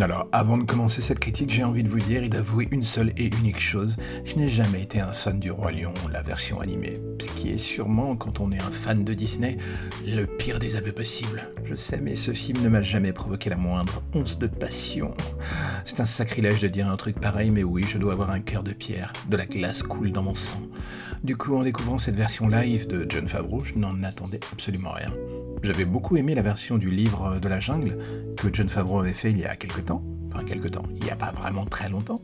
Alors, avant de commencer cette critique, j'ai envie de vous dire et d'avouer une seule et unique chose. Je n'ai jamais été un fan du Roi Lion, la version animée. Ce qui est sûrement, quand on est un fan de Disney, le pire des aveux possibles. Je sais, mais ce film ne m'a jamais provoqué la moindre once de passion. C'est un sacrilège de dire un truc pareil, mais oui, je dois avoir un cœur de pierre. De la glace coule dans mon sang. Du coup, en découvrant cette version live de John Favreau, je n'en attendais absolument rien. J'avais beaucoup aimé la version du livre de la jungle que John Favreau avait fait il y a quelques temps enfin quelque temps, il n'y a pas vraiment très longtemps,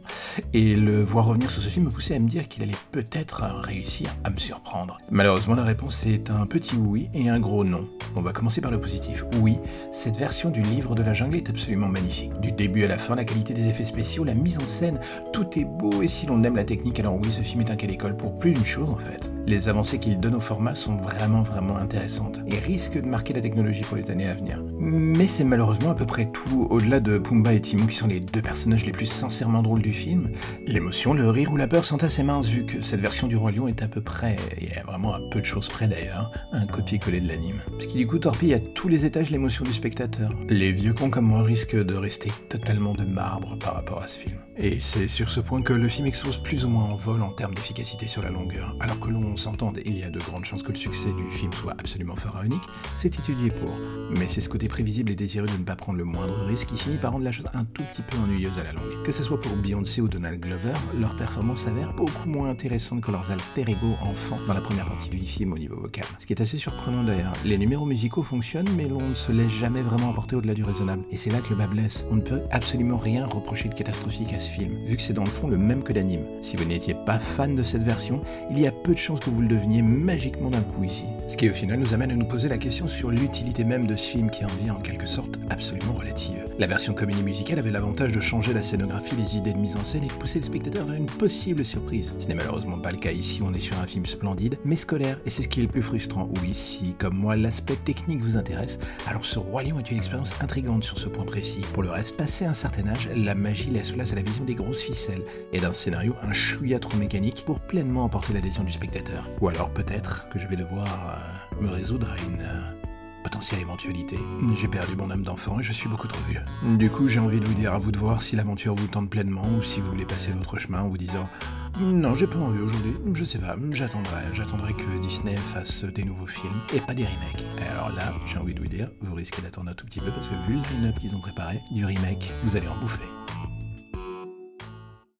et le voir revenir sur ce film me poussait à me dire qu'il allait peut-être réussir à me surprendre. Malheureusement, la réponse est un petit oui et un gros non. On va commencer par le positif. Oui, cette version du livre de la jungle est absolument magnifique. Du début à la fin, la qualité des effets spéciaux, la mise en scène, tout est beau, et si l'on aime la technique, alors oui, ce film est un cas d'école pour plus d'une chose en fait. Les avancées qu'il donne au format sont vraiment vraiment intéressantes, et risquent de marquer la technologie pour les années à venir. Mais c'est malheureusement à peu près tout, au-delà de Pumba et Timon qui sont les deux personnages les plus sincèrement drôles du film. L'émotion, le rire ou la peur sont assez minces vu que cette version du Roi Lion est à peu près, et vraiment à peu de choses près d'ailleurs, un copier-coller de l'anime. Ce qui du coup torpille à tous les étages l'émotion du spectateur. Les vieux cons comme moi risquent de rester totalement de marbre par rapport à ce film. Et c'est sur ce point que le film expose plus ou moins en vol en termes d'efficacité sur la longueur. Alors que l'on s'entende, il y a de grandes chances que le succès du film soit absolument pharaonique, c'est étudié pour. Mais c'est ce côté prévisible et désireux de ne pas prendre le moindre risque qui finit par rendre la chose un tout petit peu ennuyeuse à la longue. Que ce soit pour Beyoncé ou Donald Glover, leur performance s'avère beaucoup moins intéressante que leurs alter ego enfants dans la première partie du film au niveau vocal. Ce qui est assez surprenant d'ailleurs. Les numéros musicaux fonctionnent, mais l'on ne se laisse jamais vraiment emporter au-delà du raisonnable. Et c'est là que le bas blesse. On ne peut absolument rien reprocher de catastrophique à ce film, vu que c'est dans le fond le même que l'anime. Si vous n'étiez pas fan de cette version, il y a peu de chances que vous le deveniez magiquement d'un coup ici. Ce qui au final nous amène à nous poser la question sur l'utilité même de ce film qui en vient en quelque sorte absolument relative. La version comédie musicale avait l'avantage de changer la scénographie, les idées de mise en scène et de pousser le spectateur vers une possible surprise. Ce n'est malheureusement pas le cas ici, on est sur un film splendide, mais scolaire, et c'est ce qui est le plus frustrant. Oui, si, comme moi, l'aspect technique vous intéresse, alors ce Roi Lion est une expérience intrigante sur ce point précis. Pour le reste, passé un certain âge, la magie laisse place à la vision des grosses ficelles et d'un scénario un chouïa trop mécanique pour pleinement emporter l'adhésion du spectateur. Ou alors peut-être que je vais devoir euh, me résoudre à une... Euh, potentielle éventualité. J'ai perdu mon âme d'enfant et je suis beaucoup trop vieux. Du coup, j'ai envie de vous dire à vous de voir si l'aventure vous tente pleinement ou si vous voulez passer l'autre chemin en vous disant non, j'ai pas envie aujourd'hui, je sais pas, j'attendrai, j'attendrai que Disney fasse des nouveaux films et pas des remakes. Et alors là, j'ai envie de vous dire, vous risquez d'attendre un tout petit peu parce que vu le line-up qu'ils ont préparé, du remake, vous allez en bouffer.